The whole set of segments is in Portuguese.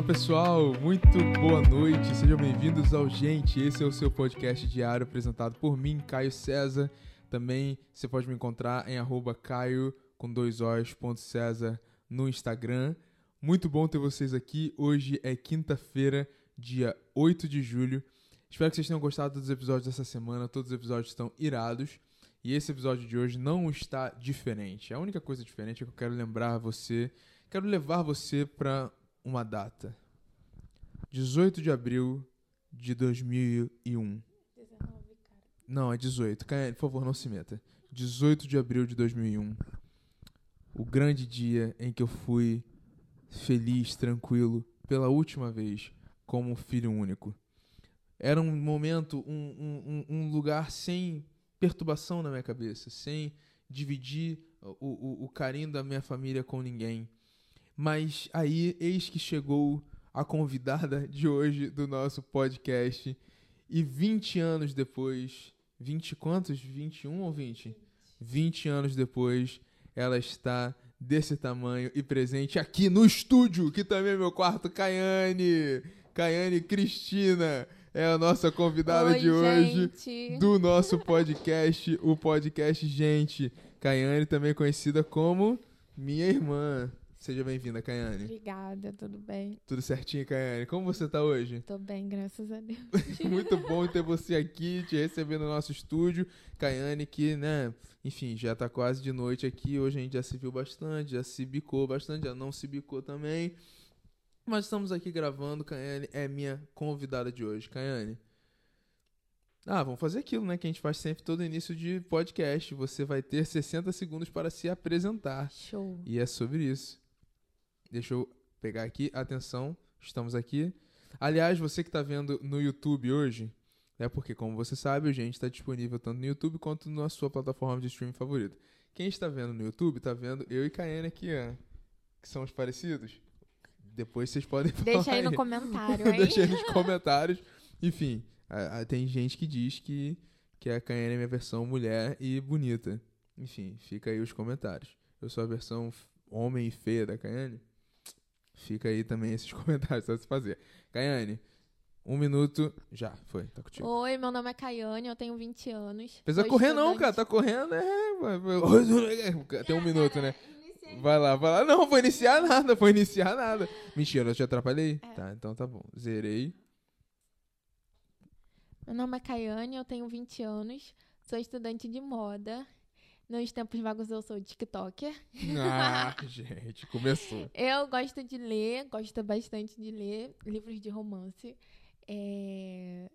Fala pessoal, muito boa noite, sejam bem-vindos ao Gente. Esse é o seu podcast diário apresentado por mim, Caio César. Também você pode me encontrar em arroba Caio com dois O's, ponto César no Instagram. Muito bom ter vocês aqui. Hoje é quinta-feira, dia 8 de julho. Espero que vocês tenham gostado dos episódios dessa semana. Todos os episódios estão irados. E esse episódio de hoje não está diferente. A única coisa diferente é que eu quero lembrar você, quero levar você para uma data. 18 de abril de 2001. 19, cara. Não, é 18. Caio, por favor, não se meta. 18 de abril de 2001. O grande dia em que eu fui feliz, tranquilo, pela última vez, como filho único. Era um momento, um, um, um lugar sem perturbação na minha cabeça, sem dividir o, o, o carinho da minha família com ninguém. Mas aí, eis que chegou a convidada de hoje do nosso podcast. E 20 anos depois, 20 quantos? 21 ou 20? 20 anos depois, ela está desse tamanho e presente aqui no estúdio, que também é meu quarto, Caiane. Caiane Cristina é a nossa convidada Oi, de hoje gente. do nosso podcast, o podcast Gente. Caiane, também conhecida como minha irmã. Seja bem-vinda, Caiane. Obrigada, tudo bem? Tudo certinho, Caiane? Como você tá hoje? Tô bem, graças a Deus. Muito bom ter você aqui, te receber no nosso estúdio. Caiane, que, né, enfim, já tá quase de noite aqui. Hoje a gente já se viu bastante, já se bicou bastante, já não se bicou também. Mas estamos aqui gravando. Caiane é minha convidada de hoje. Caiane. Ah, vamos fazer aquilo, né? Que a gente faz sempre todo início de podcast. Você vai ter 60 segundos para se apresentar. Show. E é sobre isso. Deixa eu pegar aqui. Atenção, estamos aqui. Aliás, você que está vendo no YouTube hoje, é porque, como você sabe, o gente está disponível tanto no YouTube quanto na sua plataforma de streaming favorita. Quem está vendo no YouTube está vendo eu e Caiane aqui, que somos parecidos. Depois vocês podem falar. Deixa aí no comentário, hein? Deixa aí nos comentários. Enfim, a- a- tem gente que diz que, que a Caiane é minha versão mulher e bonita. Enfim, fica aí os comentários. Eu sou a versão homem e feia da Caiane. Fica aí também esses comentários pra se fazer. Caiane, um minuto. Já, foi, tá contigo. Oi, meu nome é Caiane, eu tenho 20 anos. Precisa correr não, estudante- cara. Tá correndo, é. vai- vai- Tem um minuto, né? Vai lá, vai lá. Não, vou iniciar nada, vou iniciar nada. Mentira, eu te atrapalhei? É. Tá, então tá bom. Zerei. Meu nome é Caiane, eu tenho 20 anos. Sou estudante de moda. Nos tempos vagos eu sou TikToker. Ah, gente, começou. Eu gosto de ler, gosto bastante de ler livros de romance. É,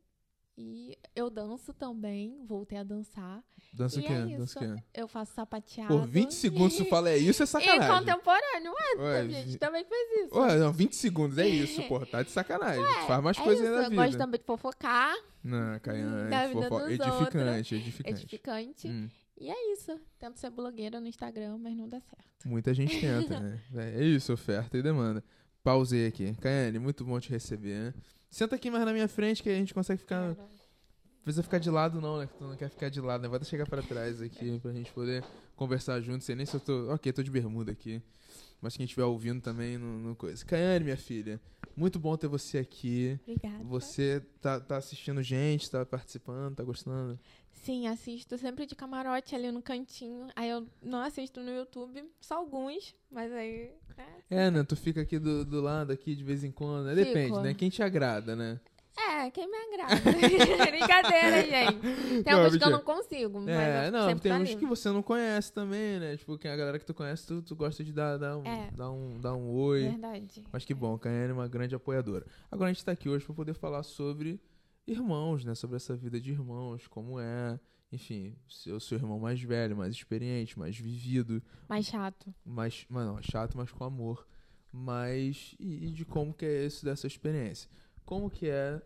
E eu danço também, voltei a dançar. Dança o E quê? é Dança quê? Eu faço sapateado. Por 20 segundos tu fala é isso, é E sacanagem. contemporâneo, ué, Ué, gente vi- também fez isso. Ué, não, 20 segundos, é isso, porra. Tá de sacanagem. Tu faz mais é coisas isso, aí na eu gosto também de fofocar, Não, Caiane, da vida fofo- edificante, edificante. edificante. Hum, E é isso. Tento ser blogueira no Instagram, mas não dá certo. muita gente tenta, né? É isso, oferta e demanda. Pausei aqui. Caiane, muito bom te receber. né? Senta aqui mais na minha frente que a gente consegue ficar precisa ficar de lado não, né? Que tu não quer ficar de lado, né? Vai chegar pra trás aqui pra gente poder conversar junto. Sei nem se eu tô... Ok, tô de bermuda aqui. Mas quem estiver ouvindo também, não, não coisa. Caiane, minha filha, muito bom ter você aqui. Obrigada. Você tá, tá assistindo gente, tá participando, tá gostando? Sim, assisto sempre de camarote ali no cantinho. Aí eu não assisto no YouTube, só alguns, mas aí. né? É, né? Tu fica aqui do, do lado, aqui de vez em quando. né? Fico. Depende, né? Quem te agrada, né? É, quem me agrada. Brincadeira, gente. Tem Não, alguns que eu não consigo, mas É, eu não, tem tá uns ali. que você não conhece também, né? Tipo, quem a galera que tu conhece, tu, tu gosta de dar, dar, um, É. dar, um, dar um oi. Verdade. Mas que bom, a Caiane é uma grande apoiadora. Agora a gente tá aqui hoje para poder falar sobre irmãos, né? Sobre essa vida de irmãos, como é. Enfim, eu sou o irmão mais velho, mais experiente, mais vivido, Mais chato. mais. Mas não, chato, mas com amor. Mas. E, e de como que é isso dessa experiência. Como que é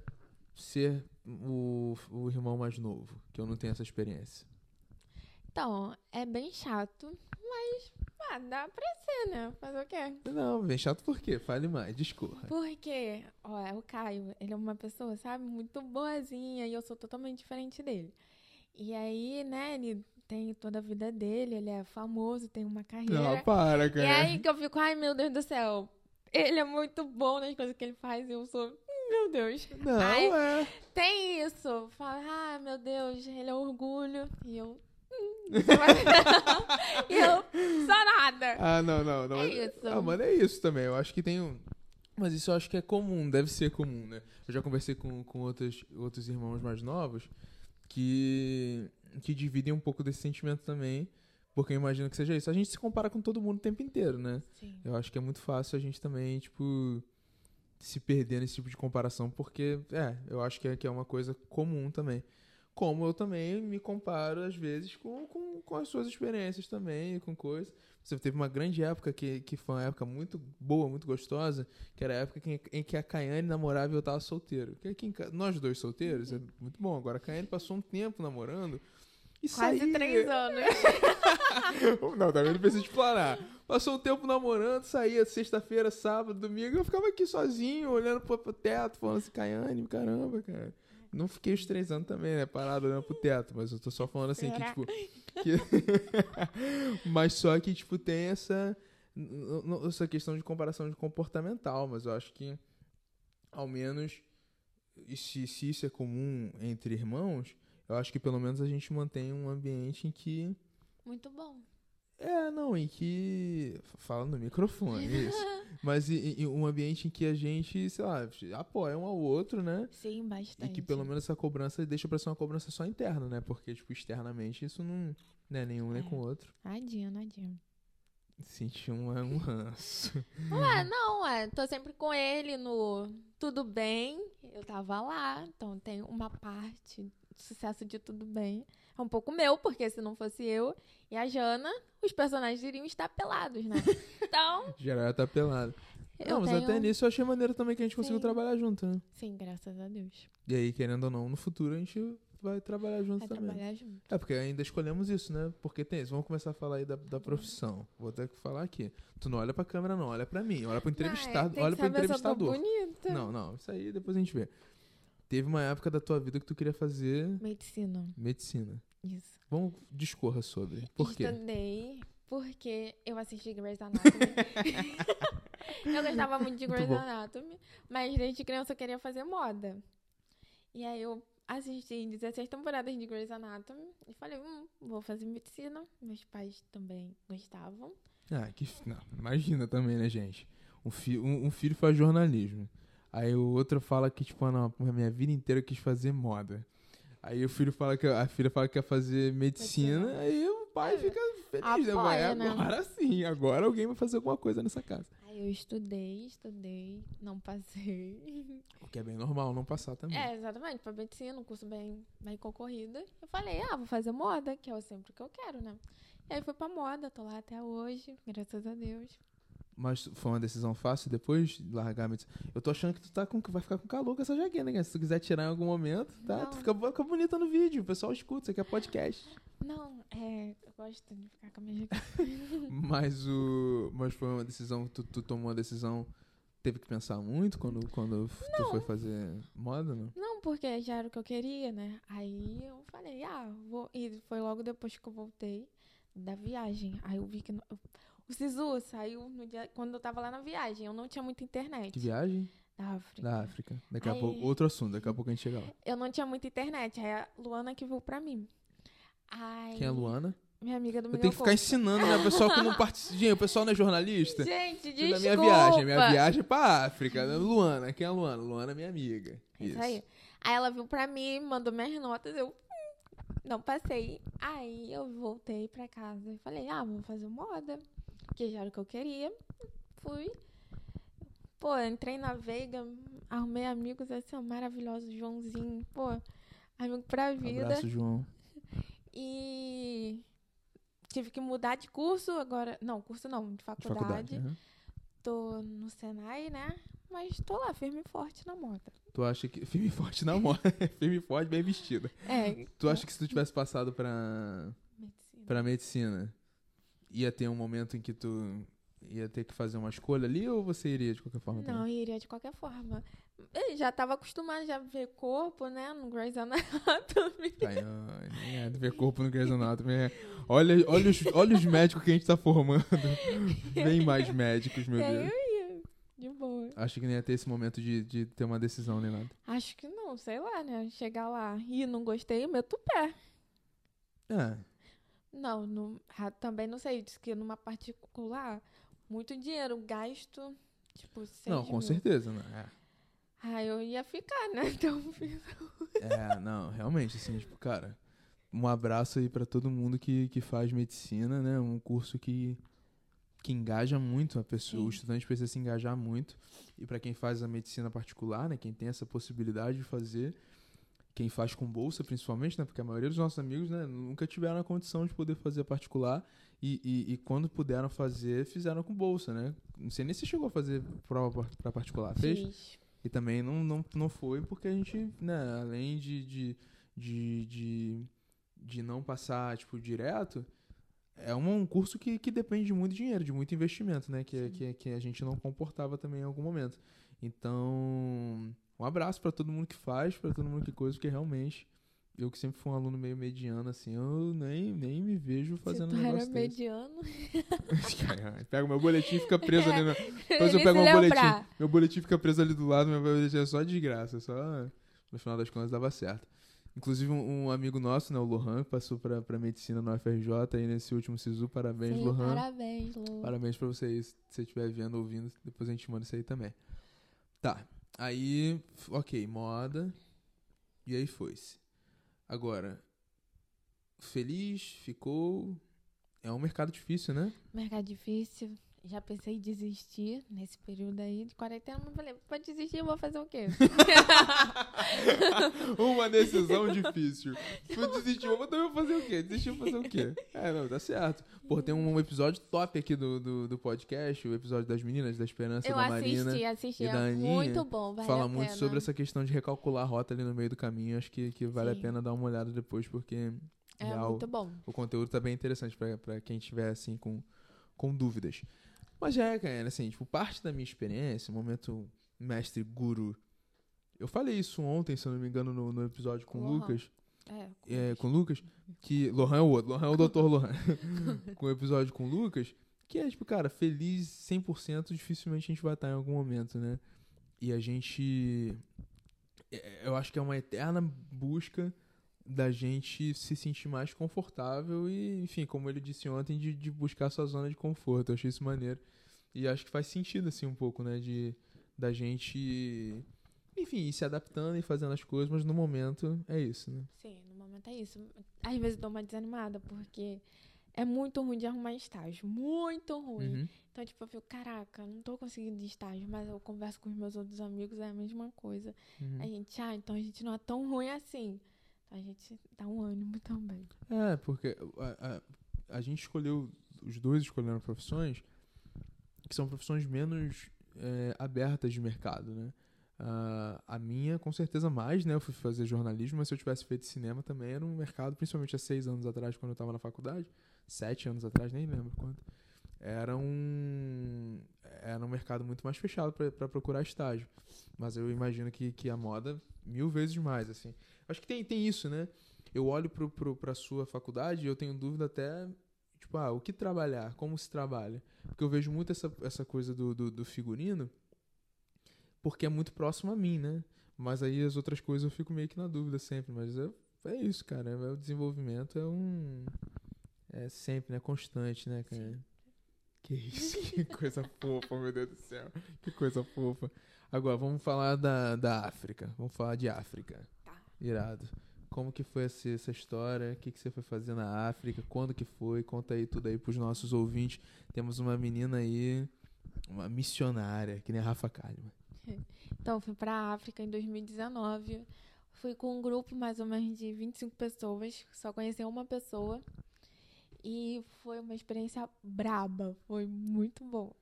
ser o, o irmão mais novo, que eu não tenho essa experiência. Então, é bem chato, mas ah, dá pra ser, né? Fazer o quê? Não, bem chato por quê? Fale mais, discorra. Porque, ó, é o Caio, ele é uma pessoa, sabe, muito boazinha e eu sou totalmente diferente dele. E aí, né, ele tem toda a vida dele, ele é famoso, tem uma carreira. Não, para, E cara. aí que eu fico, ai meu Deus do céu, ele é muito bom nas coisas que ele faz. Eu sou. Meu Deus. Não, Ai, é. Tem isso. Fala, ah, meu Deus, ele é orgulho. E eu. E eu, só nada. Ah, não, não, não. É mas- isso. Ah, mano, é isso também. Eu acho que tem um. Mas isso eu acho que é comum, deve ser comum, né? Eu já conversei com, com outros, outros irmãos mais novos que, que dividem um pouco desse sentimento também. Porque eu imagino que seja isso. A gente se compara com todo mundo o tempo inteiro, né? Sim. Eu acho que é muito fácil a gente também, tipo, se perder nesse tipo de comparação, porque, é, eu acho que é, que é uma coisa comum também. Como eu também me comparo, às vezes, com, com, com as suas experiências também, com coisas. Você teve uma grande época que, que foi uma época muito boa, muito gostosa, que era a época que- em que a Caiane namorava e eu tava solteiro. Que aqui nós dois solteiros, é muito bom. Agora a Caiane passou um tempo namorando. E Quase saía- três anos. não, também não precisa explanar. Passou um tempo namorando, saía sexta-feira, sábado, domingo, eu ficava aqui sozinho, olhando pro, pro teto, falando assim, Caiane, caramba, cara. Não fiquei os três anos também, né? Parado olhando pro teto, mas eu tô só falando assim que, tipo. que- mas só que, tipo, tem essa. Essa questão de comparação de comportamental, mas eu acho que, ao menos, se, se isso é comum entre irmãos, eu acho que pelo menos a gente mantém um ambiente em que. Muito bom. É, não, em que. Fala no microfone, isso. Mas em, em um ambiente em que a gente, sei lá, apoia um ao outro, né? Sim, E bastante. que pelo menos essa cobrança deixa pra ser uma cobrança só interna, né? Porque, tipo, externamente isso não. Né, nenhum nem É. com o outro. Nadinha, nadinha. Sentir um, um ranço. Ué, não, é. Tô sempre com ele no Tudo Bem. Eu tava lá. Então tem uma parte do sucesso de Tudo Bem. É um pouco meu, porque se não fosse eu e a Jana, os personagens iriam estar pelados, né? Então, Geral tá pelado. eu não, mas tenho... até nisso eu achei maneiro também que a gente conseguiu trabalhar junto, né? Sim, graças a Deus. E aí, querendo ou não, no futuro a gente vai trabalhar junto Vai também. trabalhar junto. É, porque ainda escolhemos isso, né? Porque tem isso. Vamos começar a falar aí da, da profissão. Vou ter que falar aqui. Tu não olha pra câmera, não. Olha pra mim. Olha pro entrevistado. Ai, olha pro entrevistador. bonita. Não, não. Isso aí depois a gente vê. Teve uma época da tua vida que tu queria fazer Medicina. medicina. Isso. Vamos discorra sobre. Por quê? Estudei porque eu assisti Grey's Anatomy. eu gostava muito de Muito Grey's bom. Anatomy, mas desde criança eu queria fazer moda. E aí eu assisti 16 temporadas de Grey's Anatomy e falei, hum, vou fazer medicina. Meus pais também gostavam. Ah, que. Não, imagina também, né, gente? Um, fi, um, um filho faz jornalismo. Aí o outro fala que, tipo, ah, não, a minha vida inteira eu quis fazer moda. Aí o filho fala que a filha fala que quer fazer medicina, Medicina. aí o pai É. fica feliz, né? Vai, Apoia, né? agora sim, agora alguém vai fazer alguma coisa nessa casa. Eu estudei, estudei, não passei. O que é bem normal, não passar também. É, exatamente, pra medicina, um curso bem, bem concorrido. Eu falei, ah, vou fazer moda, que é sempre o que eu quero, né? E aí fui pra moda, tô lá até hoje, graças a Deus. Mas foi uma decisão fácil depois de largar a medicina. Eu tô achando que tu tá com, que vai ficar com calor com essa jaqueta, né? Se tu quiser tirar em algum momento, tá? Não. Tu fica, fica bonita no vídeo, o pessoal escuta, isso aqui é podcast. Não, é, eu gosto de ficar com a minha jaqueta. Mas o. Mas foi uma decisão, tu, tu tomou uma decisão. Teve que pensar muito quando, quando tu foi fazer moda, não? Não, porque já era o que eu queria, né? Aí eu falei, ah, vou. E foi logo depois que eu voltei da viagem. Aí eu vi que. no- O Sisu saiu no dia, quando eu tava lá na viagem. Eu não tinha muita internet. Que viagem? Da África. Da África. Daqui a Aí- pouco. Outro assunto, daqui a pouco a gente chega lá. Eu não tinha muita internet. Aí a Luana que veio pra mim. Aí, Quem é a Luana? Minha amiga do Eu tenho que ficar ensinando, né? O pessoal que não participa. Gente, o pessoal não é jornalista. Gente, desculpa. na minha viagem. Minha viagem é pra África. Luana, quem é a Luana? Luana é minha amiga. Isso aí. Aí ela viu pra mim, mandou minhas notas, eu hum, não passei. Aí eu voltei pra casa e falei, ah, vou fazer moda, que já era o que eu queria. Fui. Pô, entrei na Veiga, arrumei amigos assim, ó, maravilhosos, Joãozinho, pô, amigo pra vida. Abraço, João. E tive que mudar de curso agora. Não, curso não, de De faculdade. faculdade. aham. Tô no Senai, né? Mas tô lá, firme e forte na moda. Tu acha que. Firme e forte na moda. Firme e forte, bem vestida. É. Tu acha que se tu tivesse passado pra. Medicina. pra medicina, ia ter um momento em que tu ia ter que fazer uma escolha ali ou você iria de qualquer forma? Não, também? iria de qualquer forma. Eu já tava acostumada já a ver corpo, né? No Grey's Anatomy. Ai, nem é, ver corpo no Grey's Anatomy. é- Olha, olha, os, olha os médicos que a gente tá formando. Vem mais médicos, meu aí Deus. eu ia. de boa. Acho que nem ia ter esse momento de, de ter uma decisão nem nada. Acho que não, sei lá, né? Chegar lá e não gostei, meto o pé. É. Não, não também não sei. Diz que numa particular, muito dinheiro, gasto, tipo, Não, com mil. certeza, né? Ah, eu ia ficar, né? Então, É. é, não, realmente, assim, tipo, cara, um abraço aí pra todo mundo que, que faz medicina, né? Um curso que, que engaja muito a pessoa. Sim. O estudante precisa se engajar muito. E pra quem faz a medicina particular, né? Quem tem essa possibilidade de fazer, quem faz com bolsa, principalmente, né? Porque a maioria dos nossos amigos, né? Nunca tiveram a condição de poder fazer particular. E, e, e quando puderam fazer, fizeram com bolsa, né? Não sei nem se chegou a fazer prova pra particular. Fez? fiz. E também não, não, não foi porque a gente, né, além de, de, de, de, de não passar, tipo, direto, é um, um curso que, que depende de muito dinheiro, de muito investimento, né? Que, Sim. que, que a gente não comportava também em algum momento. Então, um abraço pra todo mundo que faz, pra todo mundo que coisa, porque realmente, eu que sempre fui um aluno meio mediano, assim, eu nem, nem me vejo fazendo um tu era negócio desse. mediano. Pega o meu boletim e fica preso ali no, depois eu pego meu boletim. Meu boletim fica preso ali do lado, meu boletim é só de graça, só no final das contas dava certo. Inclusive um, um amigo nosso, né, o Lohan, que passou pra, pra medicina no FRJ aí nesse último SISU, parabéns, Sim, Lohan. Parabéns, Lu. Parabéns pra você aí, se você estiver vendo, ouvindo, depois a gente manda isso aí também. Tá, aí, ok, moda, e aí foi-se. Agora, feliz, ficou, é um mercado difícil, né? Mercado difícil. Já pensei em desistir nesse período aí de quarentena, mas falei, pra desistir eu vou fazer o quê? Uma decisão difícil. Desistiu, mas também vou fazer o quê? Desistiu fazer o quê? É, não, tá certo. Pô, tem um episódio top aqui do, do, do podcast, o episódio das meninas, da Esperança eu da Marina. assisti, assisti. e É muito bom, vale Fala a muito sobre essa questão de recalcular a rota ali no meio do caminho. Acho que, que vale a Sim. pena dar uma olhada depois, porque É real, muito bom. o conteúdo tá bem interessante pra, pra quem tiver, assim, com, com dúvidas. Mas é, cara, assim, tipo, parte da minha experiência, momento mestre guru. Eu falei isso ontem, se eu não me engano, no, no episódio com o. Lucas. É, É, com o Lucas, que. Lohan é o outro, Lohan é o Dr. Lohan. com o episódio com o Lucas, que é, tipo, cara, feliz 100%, dificilmente a gente vai estar em algum momento, né? E a gente. é, Eu acho que é uma eterna busca da gente se sentir mais confortável e, enfim, como ele disse ontem, de, de buscar sua zona de conforto. Eu achei isso maneiro. E acho que faz sentido, assim, um pouco, né? De, da gente, enfim, ir se adaptando e fazendo as coisas, mas no momento é isso, né? Sim, no momento é isso. Às vezes dou uma desanimada, porque é muito ruim de arrumar estágio. Muito ruim. Uhum. Então, tipo, eu fico, caraca, não tô conseguindo estágio, mas eu converso com os meus outros amigos, é a mesma coisa. Uhum. A gente, ah, então a gente não é tão ruim assim. A gente dá um ânimo também. É, porque a, a, a gente escolheu, os dois escolheram profissões que são profissões menos é, abertas de mercado, né? Ah, a minha, com certeza, mais, né? Eu fui fazer jornalismo, mas se eu tivesse feito cinema também era um mercado, principalmente há seis anos atrás, quando eu estava na faculdade, sete anos atrás, nem lembro quanto. Era um, era um mercado muito mais fechado para procurar estágio. Mas eu imagino que, que a moda, mil vezes mais, assim. Acho que tem, tem isso, né? Eu olho pro, pro, pra sua faculdade e eu tenho dúvida até, tipo, ah, o que trabalhar? Como se trabalha? Porque eu vejo muito essa, essa coisa do, do, do figurino, porque é muito próximo a mim, né? Mas aí as outras coisas eu fico meio que na dúvida sempre. Mas é, é isso, cara. É, o desenvolvimento é um. É sempre, né? Constante, né, cara? Que isso, que coisa fofa, meu Deus do céu. Que coisa fofa. Agora, vamos falar da, da África. Vamos falar de África. Irado. Como que foi essa, essa história? O que, que você foi fazer na África? Quando que foi? Conta aí tudo aí pros nossos ouvintes. Temos uma menina aí, uma missionária, que nem a Rafa Kalimann. Então, fui pra África em 2019. Fui com um grupo mais ou menos de 25 pessoas. Só conheci uma pessoa. E foi uma experiência braba. Foi muito bom.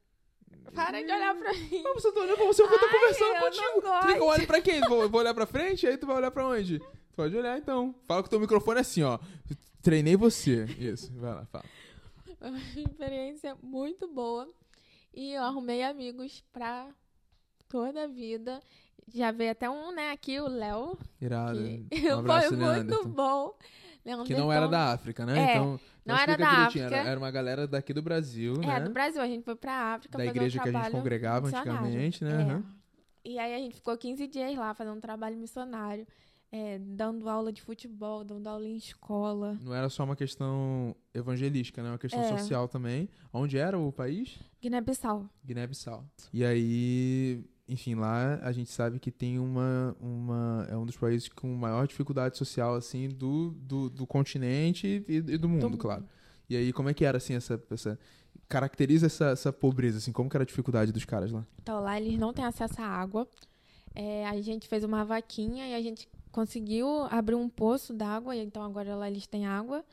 Para de olhar pra mim. Não, você tá olhando pra você, eu Ai, conversando eu contigo. Tu que olhe pra quem? Vou, vou olhar pra frente, aí tu vai olhar pra onde? Tu pode olhar então. Fala com o teu microfone assim, ó. Treinei você. Isso, vai lá, fala. Foi uma experiência muito boa. E eu arrumei amigos pra toda a vida. Já veio até um, né, aqui, o Léo. Irado. que Um abraço, foi muito bom. Leandro Que não era da África, né? É, então, não então era da África. Era, era uma galera daqui do Brasil, É, né? do Brasil. A gente foi pra África Da fazer igreja um que a gente congregava antigamente, né? É. Aham. E aí a gente ficou 15 dias lá fazendo um trabalho missionário. é, dando aula de futebol, dando aula em escola. Não era só uma questão evangelística, né? Uma questão É. social também. Onde era o país? Guiné-Bissau. Guiné-Bissau. E aí, enfim, lá a gente sabe que tem uma, uma. É um dos países com maior dificuldade social, assim, do, do, do continente e, e do mundo, mundo. claro. E aí, como é que era, assim, essa. essa caracteriza essa, essa pobreza, assim, como que era a dificuldade dos caras lá? Então lá eles não têm acesso à água. É, a gente fez uma vaquinha e a gente conseguiu abrir um poço d'água. e Então agora lá eles têm água.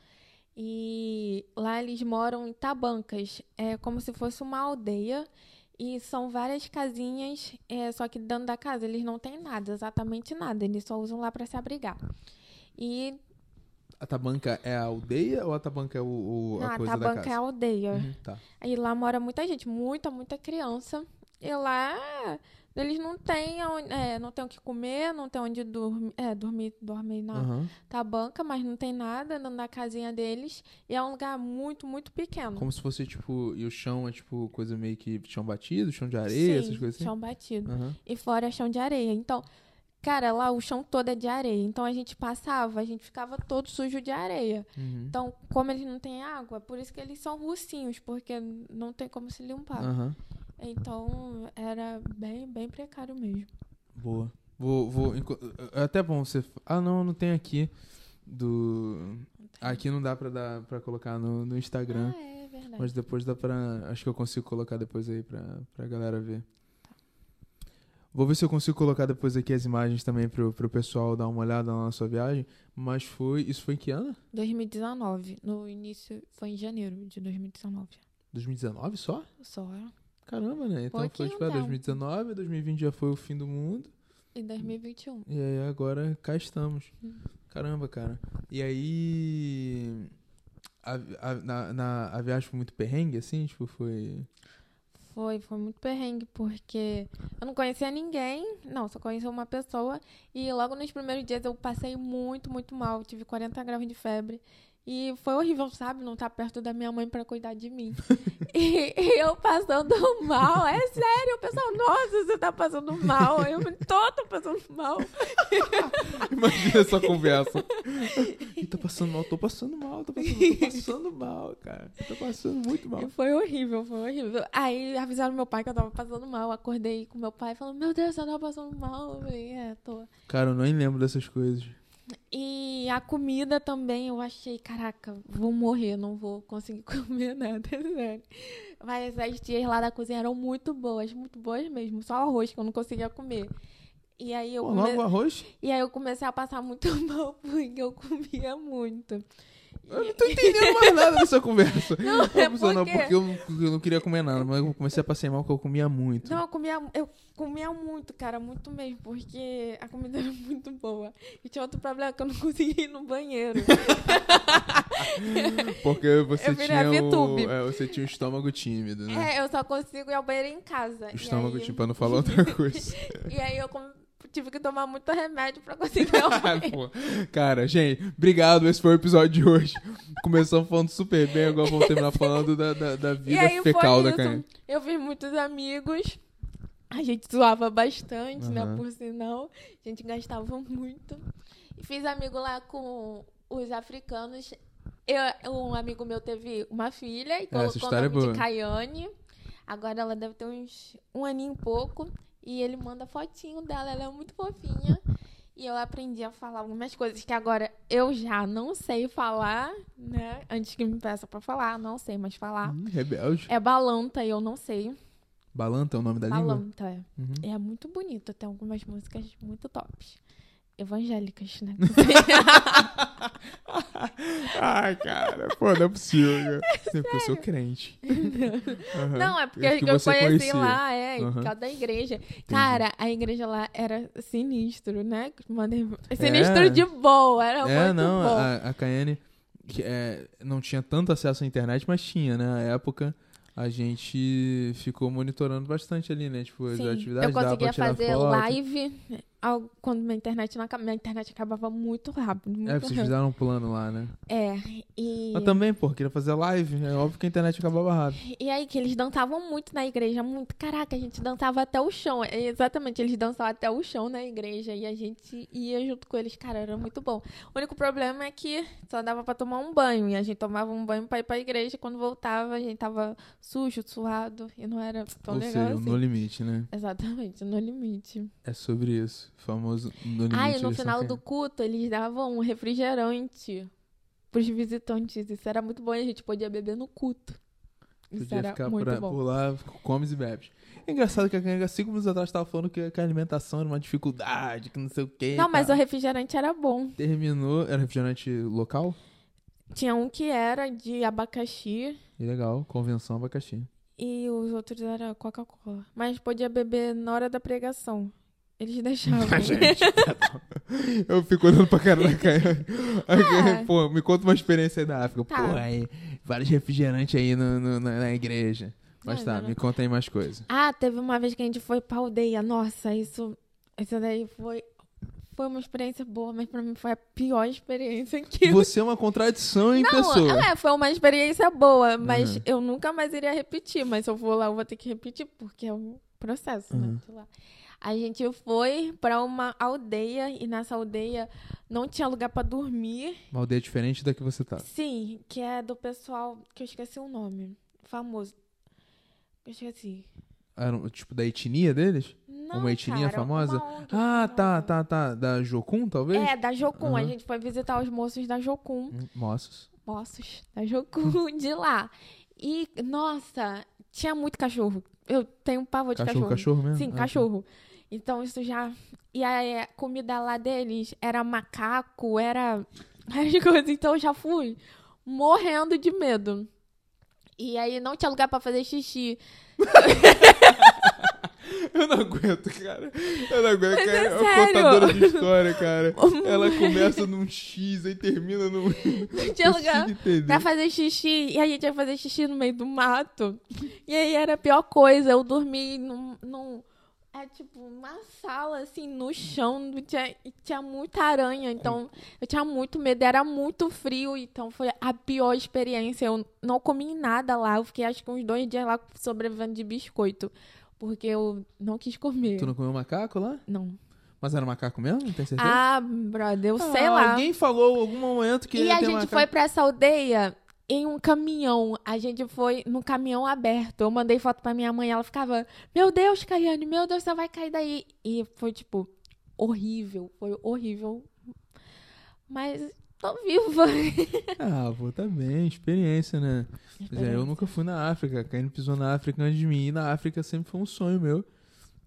E lá eles moram em tabancas. É como se fosse uma aldeia. E são várias casinhas, é, só que dentro da casa eles não têm nada, exatamente nada. Eles só usam lá para se abrigar. E A tabanca é a aldeia ou a tabanca é o, o- a na coisa da tabanca casa? é a aldeia. Uhum, tá. Aí lá mora muita gente, muita, muita criança. E lá eles não têm, é, não tem o que comer, não tem onde dormir, é, dormir, dormir na Aham. tabanca, mas não tem nada dentro da casinha deles. E é um lugar muito, muito pequeno. Como se fosse, tipo, e o chão é, tipo, coisa meio que chão batido, chão de areia, Sim, essas coisas assim? chão batido. Aham. E fora é chão de areia. Então, cara, lá o chão todo é de areia. Então a gente passava, a gente ficava todo sujo de areia. Uhum. Então, como eles não têm água, por isso que eles são russinhos, porque não tem como se limpar. Aham. Então, era bem, bem precário mesmo. Boa. Vou, vou. É até bom você. Ah, não, não tem aqui. Do. Aqui não dá pra, dar, pra colocar no, no Instagram. Ah, é verdade. Mas depois dá pra. Acho que eu consigo colocar depois aí pra, pra galera ver. Vou ver se eu consigo colocar depois aqui as imagens também pro, pro pessoal dar uma olhada na sua viagem. Mas foi. Isso foi em que ano? 2019. No início, foi em janeiro de 2019. 2019 só? Só. Caramba, né? Então foi Pouquinho tipo, é, tempo. 2019, 2020 já foi o fim do mundo. Em 2021. E aí agora cá estamos. Hum. Caramba, cara. E aí. A, a, na, na- a viagem foi muito perrengue, assim? Tipo, foi. Foi, foi muito perrengue, porque eu não conhecia ninguém. Não, só conhecia uma pessoa. E logo nos primeiros dias eu passei muito, muito mal. Tive 40 graus de febre. E foi horrível, sabe? Não estar perto da minha mãe pra cuidar de mim. e, e eu passando mal. É sério. O pessoal, nossa, você tá passando mal. Eu tô, tô passando mal. Imagina essa conversa. Tô passando mal, tô passando mal, tô passando, tô passando mal, cara. Tô passando muito mal. E foi horrível, foi horrível. Aí avisaram meu pai que eu tava passando mal. Acordei com meu pai falando, meu Deus, você tá passando mal. Eu falei, é, tô. Cara, eu nem lembro dessas coisas. E a comida também, eu achei, caraca, vou morrer, não vou conseguir comer nada, é sério. Mas as tias lá da cozinha eram muito boas, muito boas mesmo. Só arroz que eu não conseguia comer. E aí eu, Pô, come- logo arroz? e aí eu comecei a passar muito mal porque eu comia muito. Eu não tô entendendo mais nada dessa conversa. Não, é Não, não, porque- porque eu, não- eu não queria comer nada, mas eu comecei a passar mal porque eu comia muito. Não, eu comia, eu comia muito, cara, muito mesmo, porque a comida era muito boa. E tinha outro problema que eu não conseguia ir no banheiro. Porque você Eu tinha o, é, você tinha um estômago tímido, né? É, eu só consigo ir ao banheiro em casa. E estômago aí- tímido, pra não falar outra coisa. E aí eu com- tive que tomar muito remédio pra conseguir pô. Cara, gente, obrigado. Esse foi o episódio de hoje. Começamos falando super bem, agora vamos terminar falando da, da, da E vida aí fecal da. Kanye. Eu fiz muitos amigos. A gente zoava bastante, né? Aham. Por sinal. A gente gastava muito. E fiz amigo lá com os africanos. Eu, um amigo meu teve uma filha e É, colocou o é nome boa. de Caiane. Agora ela deve ter uns um aninho e pouco. E ele manda fotinho dela, ela é muito fofinha. E eu aprendi a falar algumas coisas que agora eu já não sei falar, né? Antes que me peça pra falar, não sei mais falar. Ih, rebelde. É balanta e eu não sei. Balanta é o nome da língua? balanta, é. Uhum. É muito bonito, tem algumas músicas muito tops. Evangélicas, né? Ai, cara, pô, não é possível. cara. Porque eu sou crente. Aham. Não, é porque que eu você conheci lá, é, Aham. por causa da igreja. Cara, a igreja lá era sinistro, né? Mandei- Sinistro É. de boa, era É, muito não, bom. a, a Cayenne que, é, não tinha tanto acesso à internet, mas tinha, né? Na época, a gente ficou monitorando bastante ali, né? Tipo, as Sim, atividades, eu conseguia fazer foto. live ao- quando minha internet não acabava. Minha internet acabava muito rápido. Muito É, vocês rápido. fizeram um plano lá, né? É, e. Mas também, pô, queria fazer live. É óbvio que a internet acabava rápido. E aí, que eles dançavam muito na igreja, muito. Caraca, a gente dançava até o chão. É, Exatamente, eles dançavam até o chão na igreja e a gente ia junto com eles. Cara, era muito bom. O único problema é que só dava pra tomar um banho. E a gente tomava um banho pra ir pra igreja. Quando voltava, a gente tava sujo, suado. E não era tão Ou legal seja, assim. no limite, né? Exatamente, no limite. É sobre isso. O famoso no limite. Ah, e no final do culto, eles davam um refrigerante pros visitantes. Isso era muito bom e a gente podia beber no culto. Isso Podia era ficar muito por, bom. por lá, comes e bebes. É engraçado que há cinco minutos atrás tava falando que, que a alimentação era uma dificuldade, que não sei o quê. Não, mas o tá. refrigerante era bom. Terminou. Era refrigerante local? Tinha um que era de abacaxi E legal, convenção abacaxi. e os outros era Coca-Cola. Mas podia beber na hora da pregação. Eles deixavam. Gente, tá. Eu fico olhando pra cara da Caia. Ah. Pô, me conta uma experiência aí da África. Tá. Pô, aí, vários refrigerantes aí no, no- na, na igreja. Mas Não, tá, não, não. me conta aí mais coisas. ah, teve uma vez que a gente foi pra aldeia. Nossa, isso, isso daí foi, foi uma experiência boa, mas pra mim foi a pior experiência que Você é uma contradição em pessoa. Não, é, foi uma experiência boa, mas Uhum. eu nunca mais iria repetir. Mas se eu for lá, eu vou ter que repetir, porque é um processo, né? Uhum. Sei lá. A gente foi pra uma aldeia e nessa aldeia não tinha lugar pra dormir. Uma aldeia diferente da que você tá. Sim, que é do pessoal que eu esqueci o nome, famoso. Eu esqueci. Era um- tipo da etnia deles? Não, Uma etnia cara, famosa? uma ONG Ah, tá, tá, tá. Da Jocum, talvez? É, da Jocum. A Uhum. gente foi visitar os moços da Jocum. Hum, Moços. Moços da Jocum de lá. E, nossa, tinha muito cachorro. Eu tenho um pavor de Cachorro, cachorro. cachorro mesmo? Sim, Ah, tá. Então isso já. E a comida lá deles era macaco, era as coisas. Então eu já fui morrendo de medo. E aí não tinha lugar pra fazer xixi. Eu não aguento, cara. Eu não aguento, Mas cara. é É sério. contadora de história, cara. Ela começa num X e termina num. Não tinha lugar pra fazer xixi. E a gente ia fazer xixi no meio do mato. E aí era a pior coisa. Eu dormi num. num é tipo uma sala assim no chão. Tinha, e tinha muita aranha. Então eu tinha muito medo. Era muito frio. Então foi a pior experiência. Eu não comi nada lá. Eu fiquei acho que uns dois dias lá sobrevivendo de biscoito. Porque eu não quis comer. Tu não comeu macaco lá? Não. Mas era macaco mesmo? Tem certeza? Ah, brother, eu sei Ah, lá. Alguém falou em algum momento que E a gente macaco. foi pra essa aldeia em um caminhão. A gente foi no caminhão aberto. Eu mandei foto pra minha mãe. Ela ficava, meu Deus, Caiane, meu Deus, você vai cair daí. E foi, tipo, horrível. Foi horrível. Mas tô viva. Ah, pô, tá bem, experiência, né? Pois é, eu nunca fui na África. Caio pisou na África antes de mim. E na África sempre foi um sonho meu.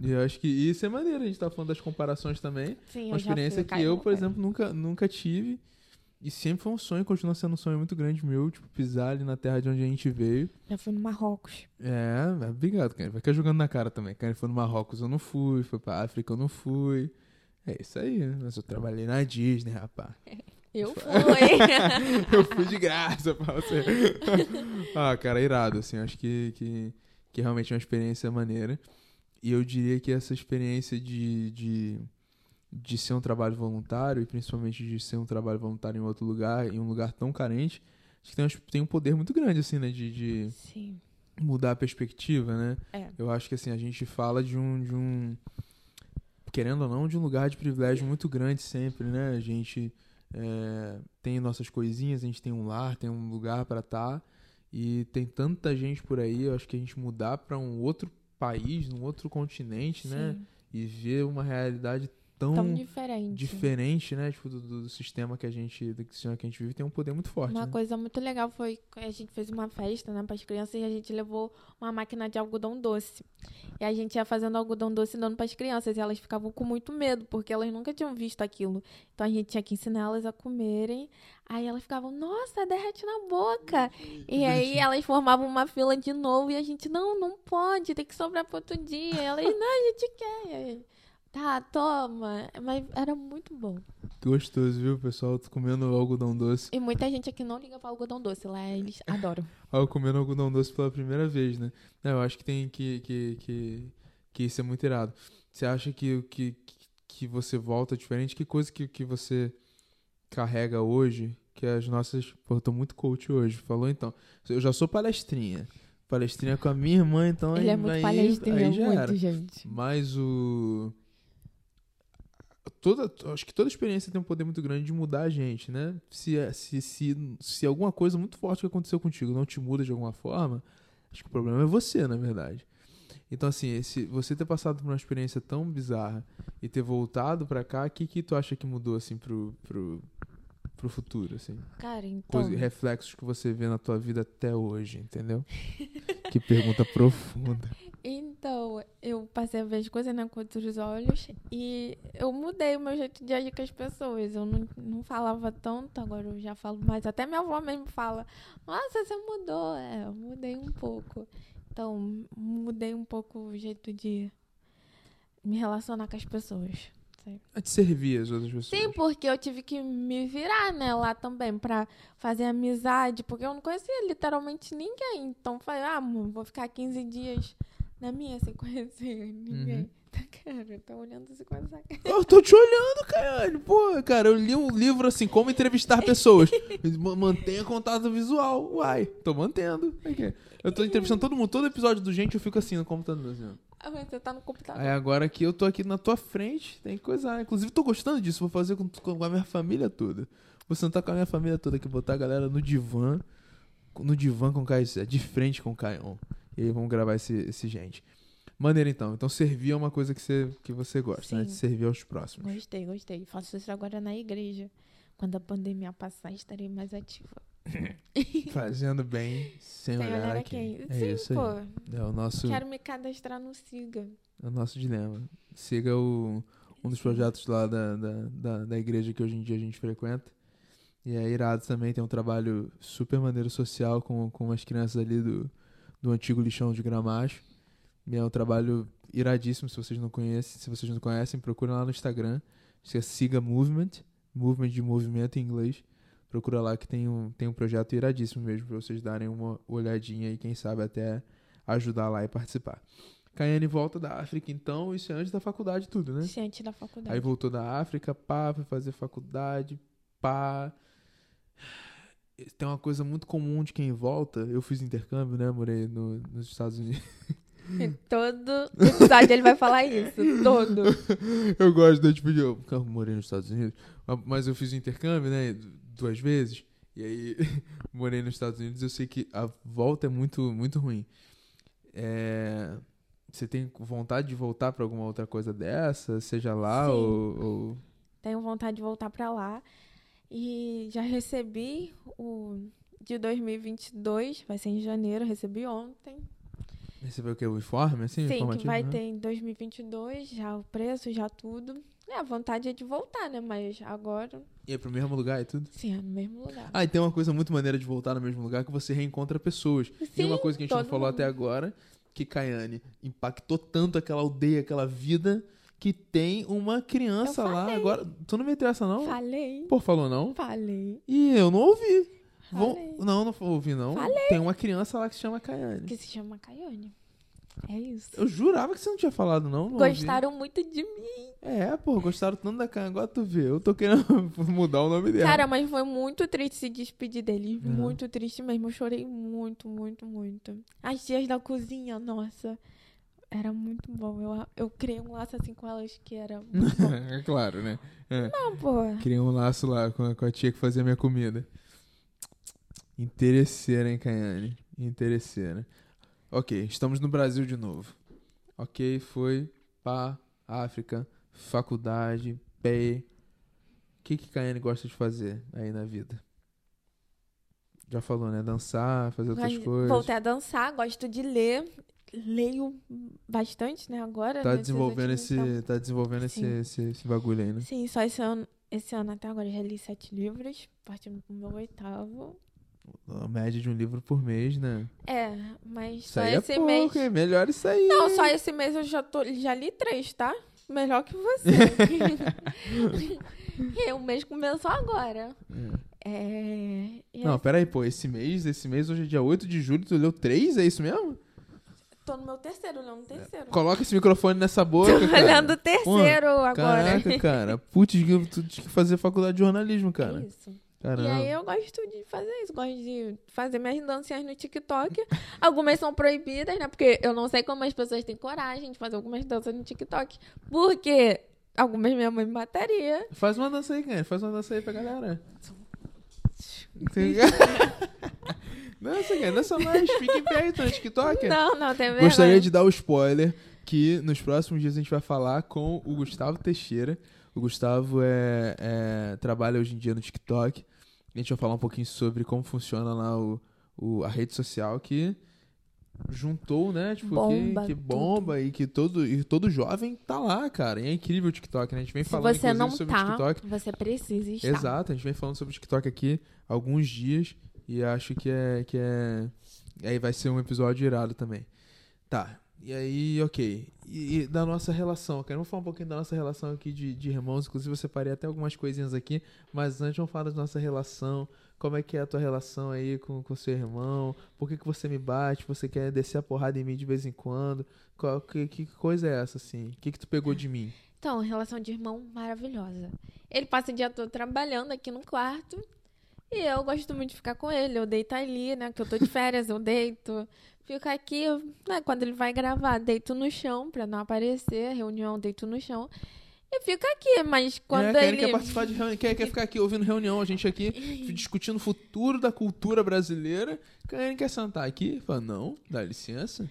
E eu acho que isso é maneiro. A gente tá falando das comparações também. Sim, Uma experiência fui, que eu, por exemplo, nunca, nunca tive. E sempre foi um sonho, continua sendo um sonho muito grande meu, tipo, pisar ali na terra de onde a gente veio. Já fui no Marrocos. É, obrigado, cara. Vai ficar jogando na cara também. Cara, foi no Marrocos, eu não fui. Foi pra África, eu não fui. É isso aí, né? Mas eu trabalhei na Disney, rapaz. Eu fui. eu fui de graça pra você. ah, cara, irado, assim. Acho que, que, que realmente é uma experiência maneira. E eu diria que essa experiência de, de, de ser um trabalho voluntário, e principalmente de ser um trabalho voluntário em outro lugar, em um lugar tão carente, acho que tem, um- tem um poder muito grande, assim, né? De, de mudar a perspectiva, né? É. Eu acho que, assim, a gente fala de um... De um querendo ou não, de um lugar de privilégio muito grande sempre, né? A gente é, tem nossas coisinhas, a gente tem um lar, tem um lugar pra estar e tem tanta gente por aí. Eu acho que a gente mudar pra um outro país, num outro continente, né? Sim. E ver uma realidade tão, Tão diferente. diferente, né? Tipo, do, do sistema que a gente, do sistema que a gente vive, tem um poder muito forte. Uma né? coisa muito legal foi que a gente fez uma festa, né, para as crianças e a gente levou uma máquina de algodão doce. E a gente ia fazendo algodão doce e dando para as crianças e elas ficavam com muito medo, porque elas nunca tinham visto aquilo. Então a gente tinha que ensinar elas a comerem. Aí elas ficavam, nossa, derrete na boca. E aí elas formavam uma fila de novo e a gente, não, não pode, tem que sobrar para outro dia. E elas, não, a gente quer. Tá, toma. Mas era muito bom. Gostoso, viu, pessoal? Tô comendo algodão doce. E muita gente aqui não liga para algodão doce, lá eles adoram. Ah, eu comendo algodão doce pela primeira vez, né? Não, eu acho que tem que, que, que, que isso é muito irado. Você acha que, que, que você volta diferente? Que coisa que, que você carrega hoje? Que as nossas. Pô, eu tô muito coach hoje. Falou então. Eu já sou palestrinha. Palestrinha com a minha irmã, então Ele aí, é muito aí, palestrinha, aí já muito, era. gente. Mas o. Toda, acho que toda experiência tem um poder muito grande de mudar a gente, né? Se, se, se, se alguma coisa muito forte que aconteceu contigo não te muda de alguma forma, acho que o problema é você, na verdade. Então, assim, esse, você ter passado por uma experiência tão bizarra e ter voltado pra cá, o que, que tu acha que mudou, assim, pro, pro, pro futuro, assim? Cara, então. Coisa, reflexos que você vê na tua vida até hoje, entendeu? que pergunta profunda. Então, eu passei a ver as coisas né, com outros olhos e eu mudei o meu jeito de agir com as pessoas. Eu não, não falava tanto, agora eu já falo mais. Até minha avó mesmo fala: Nossa, você mudou. É, eu mudei um pouco. Então, mudei um pouco o jeito de me relacionar com as pessoas. A te servir as outras pessoas. Sim, porque eu tive que me virar, né, lá também, pra fazer amizade, porque eu não conhecia literalmente ninguém. Então, falei, ah, vou ficar 15 dias na minha conhecer ninguém. Uhum. Tá, cara, tá olhando assim com essa cara. Eu tô te olhando, Caiane. Pô, cara, eu li um livro assim, como entrevistar pessoas. Ma- Mantenha contato visual. Uai, tô mantendo. Eu tô entrevistando todo mundo. Todo episódio do Gente eu fico assim no computador. Assim. Ah, Você tá no computador. Aí agora que eu tô aqui na tua frente, tem que coisar. Inclusive, tô gostando disso. Vou fazer com, com a minha família toda. Vou sentar com a minha família toda aqui, botar a galera no divã. No divã com o Caio, de frente com o Caion. E aí vamos gravar esse, esse gente. Maneiro então. Então servir é uma coisa que você, que você gosta, né? De Sim. servir aos próximos. Gostei, gostei. Faço isso agora na igreja. Quando a pandemia passar, estarei mais ativa. Fazendo bem sem, Sem olhar olhar aqui. quem. É Sim, isso pô. aí. É o nosso, Quero me cadastrar no Siga. é o nosso dilema. Siga o, um dos projetos lá da, da, da, da igreja que hoje em dia a gente frequenta. E é irado também, tem um trabalho super maneiro social com, com as crianças ali do, do antigo lixão de Gramacho. E é um trabalho iradíssimo, se vocês não conhecem. Se vocês não conhecem, procura lá no Instagram. Se é Siga Movement, Movement de movimento em inglês. Procura lá que tem um, tem um projeto iradíssimo mesmo pra vocês darem uma olhadinha e quem sabe até ajudar lá e participar. Caiane volta da África então, isso é antes da faculdade tudo, né? Sim, antes da faculdade. Aí voltou da África, pá, foi fazer faculdade, pá. Tem uma coisa muito comum de quem volta. Eu fiz intercâmbio, né? Morei no- nos Estados Unidos. Todo episódio ele vai falar isso. Todo. eu gosto da tipo. Eu morei nos Estados Unidos, ma- mas eu fiz intercâmbio, né? Duas vezes. E aí, morei nos Estados Unidos. Eu sei que a volta é muito, muito ruim. É, Você tem vontade de voltar pra alguma outra coisa dessa? Seja lá Sim. ou. ou... Tenho vontade de voltar pra lá. E já recebi o de 2022, vai ser em janeiro, recebi ontem. Recebeu o que? O informe, assim? Sim, que vai Uhum. ter em 2022, já o preço, já tudo. É, a vontade é de voltar, né? Mas agora, E é pro mesmo lugar e tudo? sim, é no mesmo lugar. Ah, e tem uma coisa muito maneira de voltar no mesmo lugar que você reencontra pessoas. e Sim, uma coisa que a gente não falou mundo. até agora, que Kayane impactou tanto aquela aldeia, aquela vida, que tem uma criança lá falei. agora. Tu não meteu essa, não? Falei, Pô, falou não? falei. E eu não ouvi. Falei. Não, não ouvi, não. Tem uma criança lá que se chama Kayane. Que se chama Caiane. É isso. Eu jurava que você não tinha falado, não. não ouvi. Gostaram muito de mim. É, pô, gostaram tanto da Kayane. Agora tu vê. Eu tô querendo mudar o nome dela. Cara, mas foi muito triste se despedir dele. Uhum. Muito triste mesmo. Eu chorei muito, muito, muito. As tias da cozinha, nossa. Era muito bom. Eu, eu criei um laço assim com elas que era muito bom. é claro, né? É. Não, pô. Criei um laço lá com a, com a tia que fazia minha comida. Interesseira, hein, Kayane? Interesseira. Ok, estamos no Brasil de novo. Ok, foi pá, África, faculdade, pé. O que que Kayane gosta de fazer aí na vida? Já falou, né? Dançar, fazer outras Mas coisas. Voltei a dançar, gosto de ler. Leio bastante, né, agora. Tá nesses desenvolvendo, esse, tempos. tá desenvolvendo esse, esse, esse bagulho aí, né? Sim, só esse ano, esse ano até agora eu já li sete livros, partindo pro meu oitavo. A média de um livro por mês, né? É, mas Isso só é esse pouco, mês. hein? Melhor isso aí. Não, só esse mês eu já, tô, já li três, tá? Melhor que você. e o mês começou agora. É. É. Não, aí, pera aí, pô. Esse mês, esse mês, hoje é dia 8 de julho, tu leu três? É isso mesmo? Tô no meu terceiro, olhando o terceiro. Coloca esse microfone nessa boca, Tô cara. olhando o terceiro agora. Caraca, cara. Putz, tu tinha que fazer faculdade de jornalismo, cara. Isso. Caramba. E aí eu gosto de fazer isso, gosto de fazer minhas dancinhas no TikTok. algumas são proibidas, né? Porque eu não sei como as pessoas têm coragem de fazer algumas danças no TikTok. Porque algumas minha mãe me mataria. Faz uma dança aí, cara. Faz uma dança aí pra galera. Dança, cara. Dança mais. Fica em pé aí, tá no TikTok. Não, não, tem vergonha. Gostaria de dar o spoiler que nos próximos dias a gente vai falar com o Gustavo Teixeira. O Gustavo é, é- trabalha hoje em dia no TikTok. A gente vai falar um pouquinho sobre como funciona lá o, o- a rede social que juntou, né? Tipo, Bomba que, que tudo. bomba e que todo, e todo jovem tá lá, cara. E é incrível o TikTok, né? A gente vem Se falando você não sobre tá, TikTok. você precisa estar. Exato, a gente vem falando sobre o TikTok aqui há alguns dias e acho que é que é aí vai ser um episódio irado também. Tá. E aí, ok. E, e da nossa relação, cara, vamos falar um pouquinho da nossa relação aqui de, de irmãos. Inclusive, eu separei até algumas coisinhas aqui, mas antes vamos falar da nossa relação. Como é que é a tua relação aí com, com seu irmão? Por que, que você me bate? Você quer descer a porrada em mim de vez em quando? Qual, que, que coisa é essa, assim? O que, que tu pegou de mim? Então, relação de irmão maravilhosa. Ele passa o dia todo trabalhando aqui no quarto. E eu gosto muito de ficar com ele. Eu deito ali, né? Que eu tô de férias, eu deito. Fico aqui, né? Quando ele vai gravar, deito no chão pra não aparecer. Reunião, deito no chão. E fico aqui, mas quando é, ele. quer participar de reunião, quer, quer ficar aqui ouvindo reunião, a gente aqui discutindo o futuro da cultura brasileira. Quem quer sentar aqui? Fala, não, dá licença.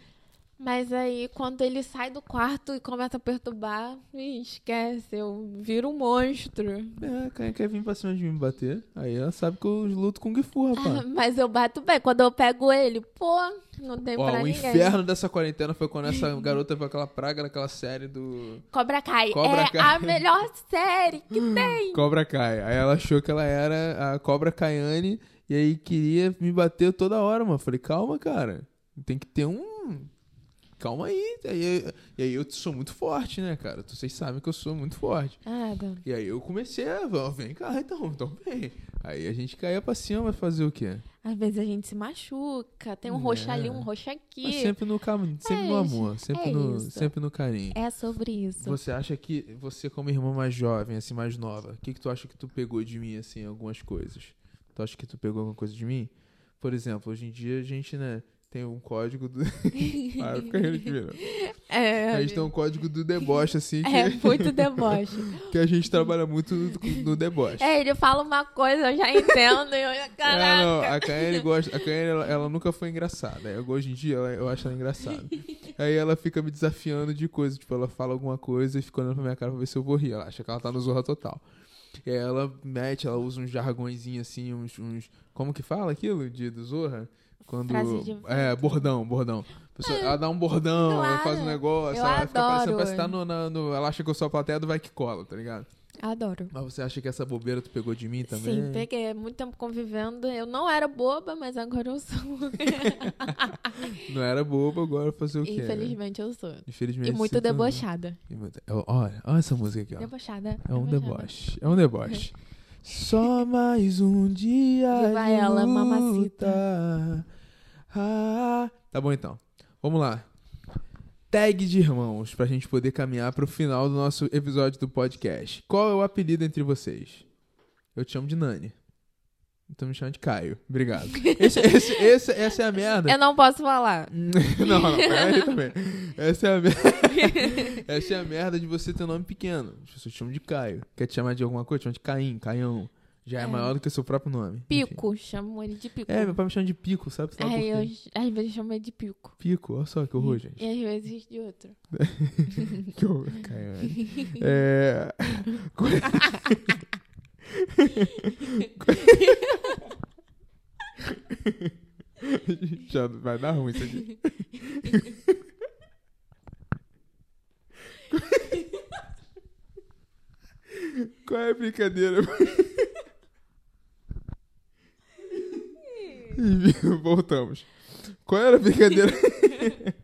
Mas aí, quando ele sai do quarto e começa a perturbar, ih, esquece, eu viro um monstro. É, quem quer vir pra cima de mim me bater? Aí ela sabe que eu luto com o Gifu, Ah, rapaz. mas eu bato bem. Quando eu pego ele, pô, não tem Ó, pra o ninguém. inferno dessa quarentena foi quando essa garota viu aquela praga naquela série do Cobra Kai Cobra é Kai. a melhor série que tem. Cobra Kai. Aí ela achou que ela era a Cobra Kaiane e aí queria me bater toda hora, mano. Falei, calma, cara. Tem que ter um. Calma aí. E aí, e aí eu sou muito forte, né, cara? Vocês sabem que eu sou muito forte. Ah, Dan. E aí eu comecei a. "Ó, Vem cá, então, então vem. Aí a gente caía pra cima, vai fazer o quê? Às vezes a gente se machuca, tem um roxo ali, um roxo Mas aqui. sempre no, cam... sempre no É amor, isso, sempre, é no... isso. sempre no carinho. É sobre isso. Você acha que você, como irmã mais jovem, assim, mais nova, o que, que tu acha que tu pegou de mim, assim, algumas coisas? Tu acha que tu pegou alguma coisa de mim? Por exemplo, hoje em dia a gente, né, tem um código do. ah, fica rindo não. É, A gente tem um código do deboche, assim, que, é muito deboche. que a gente trabalha muito no, no deboche. é, ele fala uma coisa, eu já entendo. Eu, É, caraca. não, a Kaiane gosta. A Kaiane, ela, ela nunca foi engraçada. Eu, hoje em dia, ela- eu acho ela engraçada. Aí ela fica me desafiando de coisa. Tipo, ela fala alguma coisa e fica olhando pra minha cara pra ver se eu vou rir. Ela acha que ela tá no Zorra Total. E aí ela mete, ela usa uns jargõezinhos assim, uns. uns- como que fala aquilo? De do Zorra? Quando. De É, bordão, bordão. Pessoa- ela dá um bordão, ela claro. faz um negócio, Eu ela fica parecendo, adoro. parece que tá no, na- no- Ela acha que eu sou a plateia do Vai Que Cola, tá ligado? Adoro. Mas você acha que essa bobeira tu pegou de mim também? Sim, peguei é muito tempo convivendo. Eu não era boba, mas agora eu sou. Não era boba, agora fazer o quê? né? Infelizmente eu sou. Infelizmente. E muito debochada. Olha, olha essa música aqui, ó. Debochada. É um debochada. deboche. É um deboche. Só mais um dia Viva ela, luta. mamacita. Ah, tá bom então. Vamos lá. Tag de irmãos, pra gente poder caminhar pro final do nosso episódio do podcast. Qual é o apelido entre vocês? Eu te chamo de Nani. Então me chama de Caio. Obrigado. Esse, esse- esse- essa é a merda. Eu não posso falar. não, não, peraí também. Essa é, a merda. Essa é a merda de você ter nome pequeno. As pessoas te chamam de Caio. Quer te chamar de alguma coisa? Te chamam de Caim, Caião. Já é, É. maior do que o seu próprio nome. Enfim. Pico. Chamo ele de pico. É, meu pai me chama de Pico, sabe? sabe Aí por eu, às vezes chamo ele de pico. Pico, olha só que horror, gente. E às vezes de outro. Que horror, Caiane. É... Já vai dar ruim isso aqui. Qual é a brincadeira? Voltamos. Qual era a brincadeira?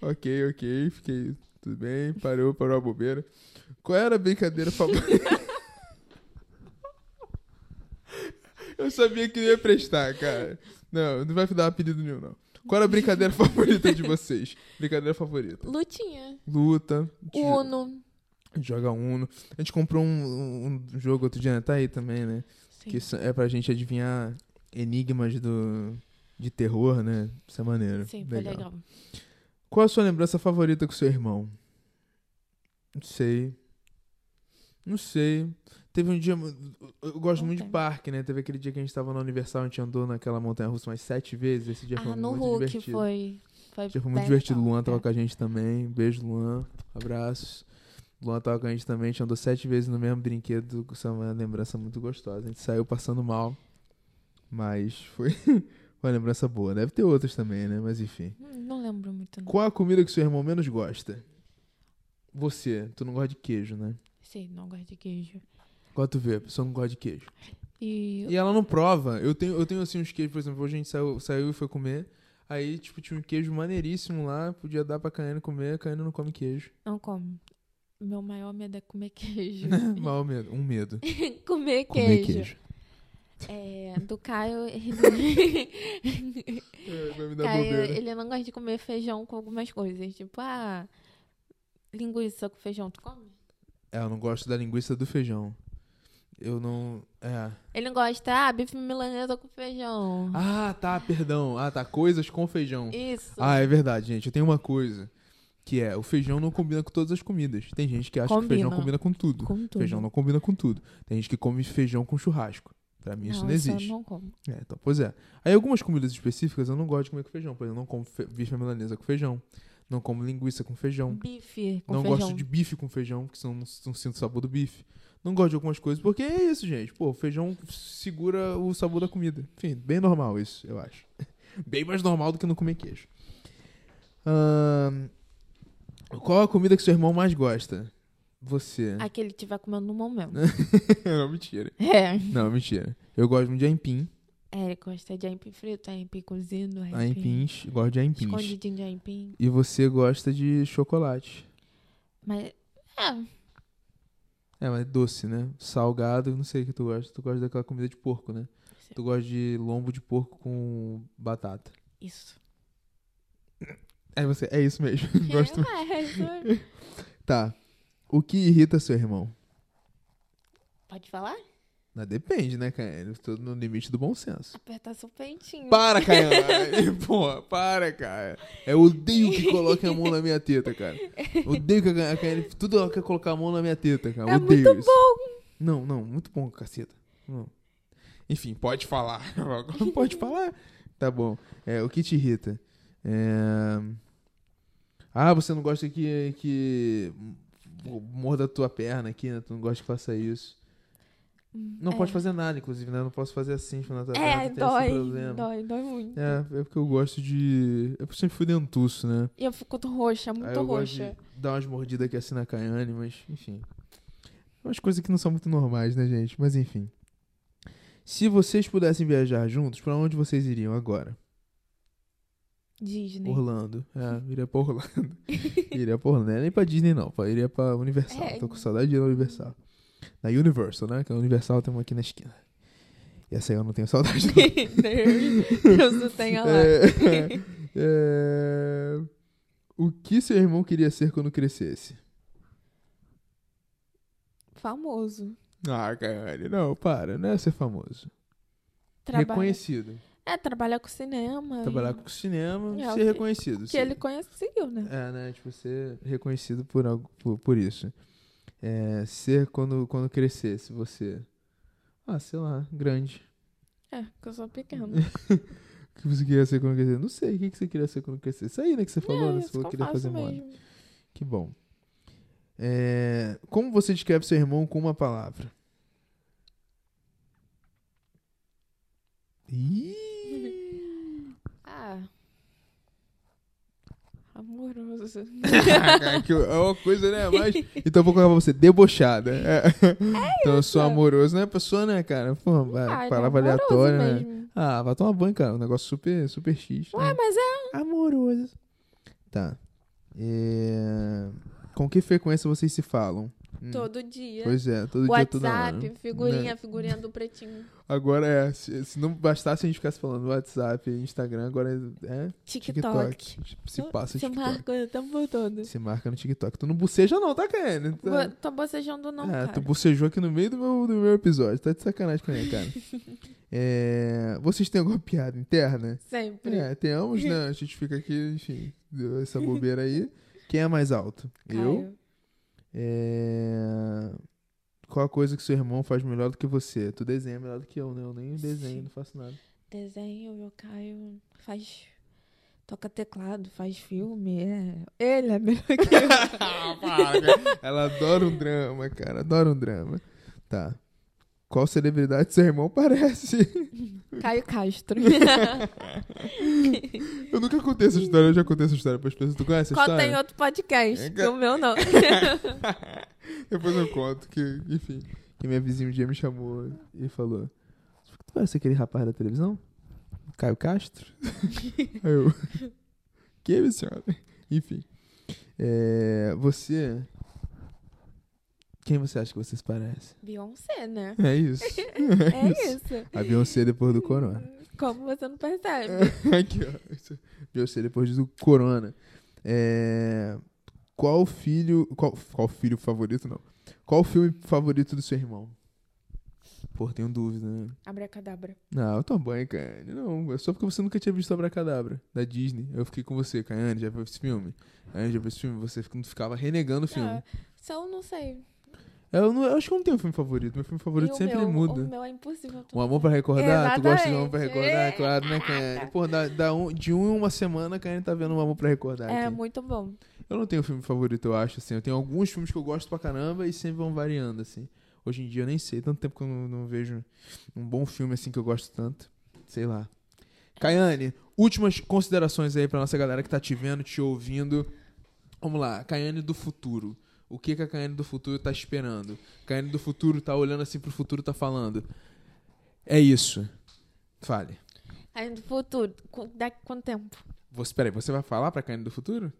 ok, ok, fiquei tudo bem, parou, parou a bobeira. Qual era a brincadeira favorita? Eu sabia que não ia prestar, cara. Não, não vai dar apelido nenhum, não. Qual era a brincadeira favorita de vocês? Brincadeira favorita. Lutinha. Luta. Uno. A gente joga Uno. A gente comprou um, um jogo outro dia, né? tá aí também, né? Sim. Que é pra gente adivinhar enigmas do, de terror, né? Isso é maneiro. Sim, foi legal. Qual a sua lembrança favorita com seu irmão? Não sei. Não sei. Teve um dia. Eu gosto Não muito de parque, né? Teve aquele dia que a gente tava na Universal, a gente andou naquela montanha russa umas sete vezes. Esse dia Ah, foi no muito Hulk divertido. foi. Foi, dia foi muito divertido. legal. Luan tava É. com a gente também. Beijo, Luan. Abraços. Luan tava com a gente também. A gente andou sete vezes no mesmo brinquedo. Isso é uma lembrança muito gostosa. A gente saiu passando mal. Mas foi uma lembrança boa. Deve ter outras também, né? Mas enfim. Hum, Não lembro muito, não. Qual a comida que seu irmão menos gosta? Você. Tu não gosta de queijo, né? Sim, não gosto de queijo. Qual tu vê? A pessoa não gosta de queijo. E E ela não prova. Eu tenho, eu tenho assim uns queijos, por exemplo, hoje a gente saiu, saiu e foi comer. Aí, tipo, tinha um queijo maneiríssimo lá. Podia dar pra Caiane comer. A Caiane não come queijo. não como. Meu maior medo é comer queijo. Mal medo. Um medo. comer Comer queijo. queijo. É, do Caio, ele, É, Caio, ele não gosta de comer feijão com algumas coisas. Tipo, ah, linguiça com feijão, tu come? É, eu não gosto da linguiça do feijão. Eu não. É. Ele não gosta, ah, bife milanesa com feijão. Ah, tá, perdão. Ah, tá. Coisas com feijão. Isso. Ah, é verdade, gente. Eu tenho uma coisa. Que é, o feijão não combina com todas as comidas. Tem gente que acha que o feijão Combina. combina com tudo. com tudo. Feijão não combina com tudo. Tem gente que come feijão com churrasco. Pra mim isso não eu existe. não como. É, então, pois é. Aí algumas comidas específicas eu não gosto de comer com feijão. Por exemplo, eu não como fe- bife milanesa com feijão. Não como linguiça com feijão. Bife com não feijão. gosto de bife com feijão, porque senão não, não sinto o sabor do bife. Não gosto de algumas coisas, porque é isso, gente. Pô, o feijão segura o sabor da comida. Enfim, bem normal isso, eu acho. bem mais normal do que não comer queijo. Ahn, qual a comida que seu irmão mais gosta? Você. A que ele estiver comendo no momento. não, mentira. é. Não, mentira. Eu gosto muito de aipim. É, ele gosta de aipim frito, aipim cozido, aipim... Aimpins. Gosto de aimpins. Escondidinho de aipim. E você gosta de chocolate. Mas, é, É, mas doce, né? Salgado, não sei o que tu gosta. Tu gosta daquela comida de porco, né? Sim. Tu gosta de lombo de porco com batata. isso. É você, é isso mesmo. Gosto. É, isso. Tá. O que irrita seu irmão? Pode falar? Não, depende, né? Eu tô no limite do bom senso. Apertar seu peitinho. Para, Caio! Porra, para, cara. Eu odeio que coloquem a mão na minha teta, cara. Odeio que a Caio. Tudo ela quer colocar a mão na minha teta, cara. É odeio muito isso. Não, não, muito bom, caceta. Não. Enfim, pode falar. pode falar. Tá bom. É, o que te irrita? É... Ah, você não gosta que, que morda a tua perna aqui, né? Tu não gosta que faça isso. Não é. pode fazer nada, inclusive, né? Eu não posso fazer assim na tua perna. É, dói, dói, dói muito. É, é porque eu gosto de. Eu sempre fui dentuço, né? E eu fico roxa, Aí muito eu gosto roxa. de dar umas mordidas aqui assim na Caiane, mas enfim. Umas coisas que não são muito normais, né, gente? Mas enfim. Se vocês pudessem viajar juntos, pra onde vocês iriam agora? Disney. Orlando. É, iria pra Orlando. iria pra Orlando. Não é nem pra Disney, não. Iria pra Universal. É. Tô com saudade de ir na Universal. Na Universal, né? Que a Universal tem uma aqui na esquina. E essa aí eu não tenho saudade, não. Deus, Deus o tenha lá. É, é, O que seu irmão queria ser quando crescesse? Famoso. Ah, Caiane, não, para. Não é ser famoso. Trabalha... Reconhecido. É, trabalhar com cinema. Trabalhar e- com cinema, É, ser que- reconhecido. Que ser- ele conseguiu, né? É, né? Tipo, ser reconhecido por, algo, por, por isso. É, ser quando, quando crescesse, você. Ah, sei lá, grande. É, que eu sou pequena. O que você queria ser quando crescesse? Não sei, o que você queria ser quando crescesse? Isso aí, né, que você falou, é, né? Você falou que queria fazer moda. mesmo. Que bom. É, como você descreve seu irmão com uma palavra? Ih! Ah. Amoroso. Cara, que é uma coisa, né? Mas... Então eu vou colocar pra você, debochada. É. então eu sou amoroso, não é pessoa, né, cara? Pô, Ah, é palavra aleatória, né? mesmo. Ah, vai tomar banho, cara. Um negócio super, super X. né? Ué, mas é. Amoroso. Tá. É, Com que frequência vocês se falam? Hum. Todo dia. Pois é, todo dia, toda hora. WhatsApp, figurinha, Né? figurinha do pretinho. Agora é, se, se não bastasse a gente ficasse falando WhatsApp, Instagram, agora é TikTok. TikTok. Se passa TikTok. marca o tempo todo. Se marca no TikTok. Tu não boceja não, tá, Karen? Tá... Bo- Tô bocejando não, é, cara. tu bocejou aqui no meio do meu, do meu episódio. Tá de sacanagem com ele, cara. É, vocês têm alguma piada interna? Sempre. É, temos, né? A gente fica aqui, enfim, deu essa bobeira aí. Quem é mais alto? Eu? É... Qual a coisa que seu irmão faz melhor do que você? Tu desenha melhor do que eu, né? Eu nem desenho, Sim. não faço nada. Desenho, o Caio faz... Toca teclado, faz filme. É... Ele é melhor que eu. Ah. Ela adora um drama, cara. Adora um drama. Tá. Qual celebridade seu irmão parece? Caio Castro. Eu nunca contei essa história, eu já contei essa história pras pessoas. Tu conhece essa Conta em história? outro podcast, É, que o meu não. Depois eu conto que, enfim, que minha vizinha um dia me chamou e falou: Tu parece aquele rapaz da televisão? Caio Castro? Aí eu. Que, senhora? Enfim. É, você. Quem você acha que você se parece? Beyoncé, né? É isso. É isso. A Beyoncé depois do Corona. Como você não percebe? Aqui, ó. Beyoncé depois do Corona. É, Qual filho. Qual, qual filho favorito, não? Qual filme favorito do seu irmão? Pô, tenho dúvida, né? Abracadabra. Não, eu tô banho, Caiane. Não, é só porque você nunca tinha visto Abracadabra, da Disney. Eu fiquei com você, Caiane, já viu esse filme? Caiane, já viu esse filme? Você fica- ficava renegando o filme. Ah, se eu não sei. Eu, não, eu acho que eu não tenho um filme favorito. Meu filme favorito E sempre meu, muda. O meu é impossível. Um amor pra recordar? Tu gosta de um amor pra Exatamente. recordar? É. Claro, né, Caiane? Pô, da, da um- de um em uma semana, a Caiane tá vendo um amor pra recordar. É aqui. muito bom. Eu não tenho filme favorito, eu acho, assim. Eu tenho alguns filmes que eu gosto pra caramba e sempre vão variando, assim. Hoje em dia eu nem sei. Tanto tempo que eu não, não vejo um bom filme assim que eu gosto tanto. Sei lá. Caiane, últimas considerações aí pra nossa galera que tá te vendo, te ouvindo. Vamos lá, Caiane do futuro. O que, que a Caiane do futuro tá esperando? Caiane do futuro tá olhando assim pro futuro tá falando. É isso. Fale. Aí no futuro, qu- daqui quanto tempo? Você, peraí, você vai falar pra Caiane do futuro?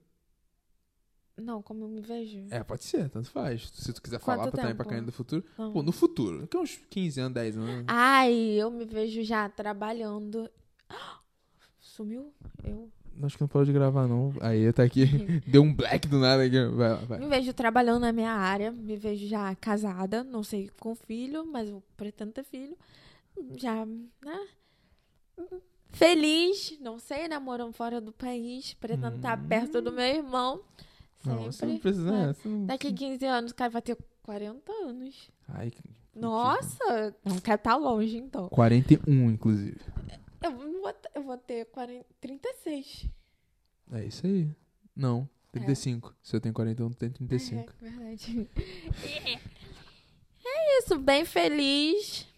Não, como eu me vejo. É, pode ser, tanto faz. Se tu quiser Quanto falar pra também pra tempo? Caiane do futuro. Não. Pô, no futuro. Daqui uns 15 anos, 10 anos. Ai, eu me vejo já trabalhando. Sumiu? Eu Acho que não pode gravar, não. Aí, tá aqui. Deu um black do nada aqui. Vai lá, vai. me vejo trabalhando na minha área. Me vejo já casada. Não sei com filho, mas eu pretendo ter filho. Já, né? Feliz, não sei, namorando fora do país. Pretendo estar Hum. perto do meu irmão. Não, Sempre. você não precisa. né? né? Você não- Daqui 15 anos, o cara vai ter 40 anos. Ai, que- Nossa, não quero estar longe, então. 41, inclusive. Eu vou, eu vou ter 40, 36. É isso aí. Não, 35. Se eu tenho 41, tu tem 35. É, verdade. É isso, bem feliz.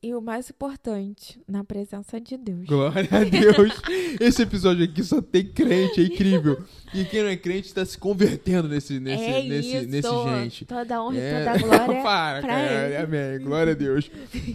E o mais importante, na presença de Deus. Glória a Deus. Esse episódio aqui só tem crente, é incrível. E quem não é crente tá se convertendo nesse, nesse, é nesse, isso. nesse gente. Toda honra É. e toda glória. Para, Caiane, amém. Glória a Deus.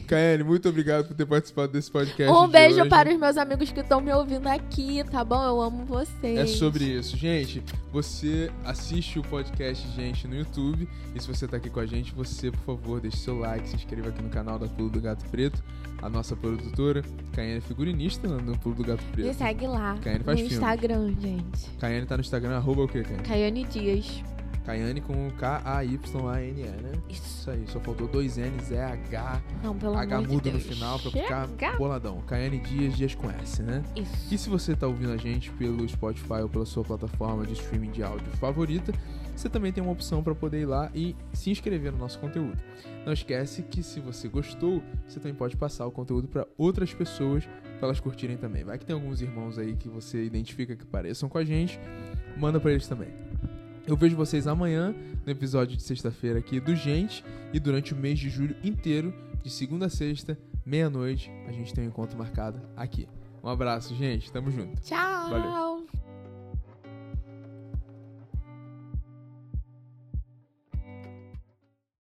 Caiane, muito obrigado por ter participado desse podcast. Um beijo hoje. para os meus amigos que estão me ouvindo aqui, tá bom? Eu amo vocês. É sobre isso. Gente, você assiste o podcast, gente, no YouTube. E se você tá aqui com a gente, você, por favor, deixe seu like, se inscreva aqui no canal da Pulo do Gato Preto. A nossa produtora, Caiane é figurinista no Pulo do Gato Me Preto. segue lá Caiane no faz filme. Instagram, gente. Caiane tá no Instagram, arroba o quê, Caiane? Caiane Dias. Caiane com K-A-Y-A-N-E, né? Isso. Isso aí, só faltou dois N's, é H, Não, pelo H amor de mudo no Deus. final pra ficar Chega. boladão. Caiane Dias, Dias com S, né? Isso. E se você tá ouvindo a gente pelo Spotify ou pela sua plataforma de streaming de áudio favorita, você também tem uma opção para poder ir lá e se inscrever no nosso conteúdo. Não esquece que se você gostou, você também pode passar o conteúdo para outras pessoas para elas curtirem também. Vai que tem alguns irmãos aí que você identifica que pareçam com a gente, manda para eles também. Eu vejo vocês amanhã no episódio de sexta-feira aqui do Gente e durante o mês de julho inteiro, de segunda a sexta, meia-noite, a gente tem um encontro marcado aqui. Um abraço, gente. Tamo junto. Tchau. Valeu.